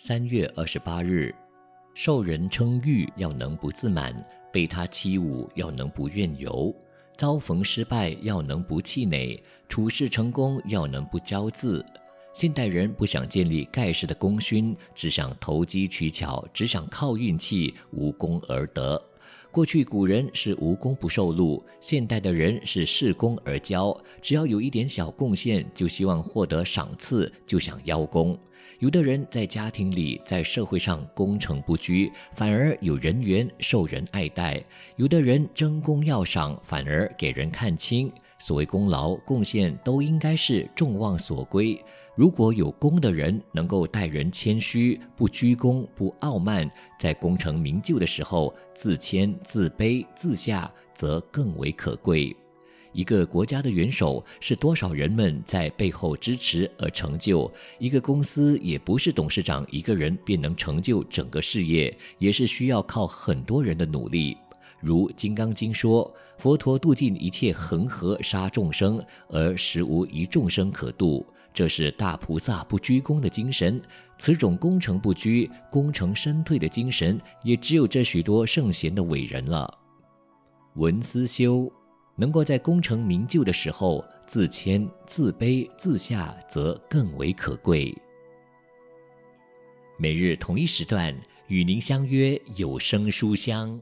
三月二十八日，受人称誉要能不自满，被他欺侮要能不怨尤，遭逢失败要能不气馁，处事成功要能不骄恣。现代人不想建立盖世的功勋，只想投机取巧，只想靠运气，无功而得。过去古人是无功不受禄，现代的人是恃功而骄，只要有一点小贡献，就希望获得赏赐，就想邀功。有的人在家庭里，在社会上功成不居，反而有人缘，受人爱戴；有的人争功要赏，反而给人看轻。所谓功劳贡献，都应该是众望所归。如果有功的人能够待人谦虚，不居功，不傲慢，在功成名就的时候自谦、自卑、自下，则更为可贵。一个国家的元首是多少人们在背后支持而成就；一个公司也不是董事长一个人便能成就整个事业，也是需要靠很多人的努力。如《金刚经》说：“佛陀度尽一切恒河沙众生，而实无一众生可度。”这是大菩萨不居功的精神。此种功成不居、功成身退的精神，也只有这许多圣贤的伟人了。文思修能够在功成名就的时候自谦、自卑、自下，则更为可贵。每日同一时段与您相约有声书香。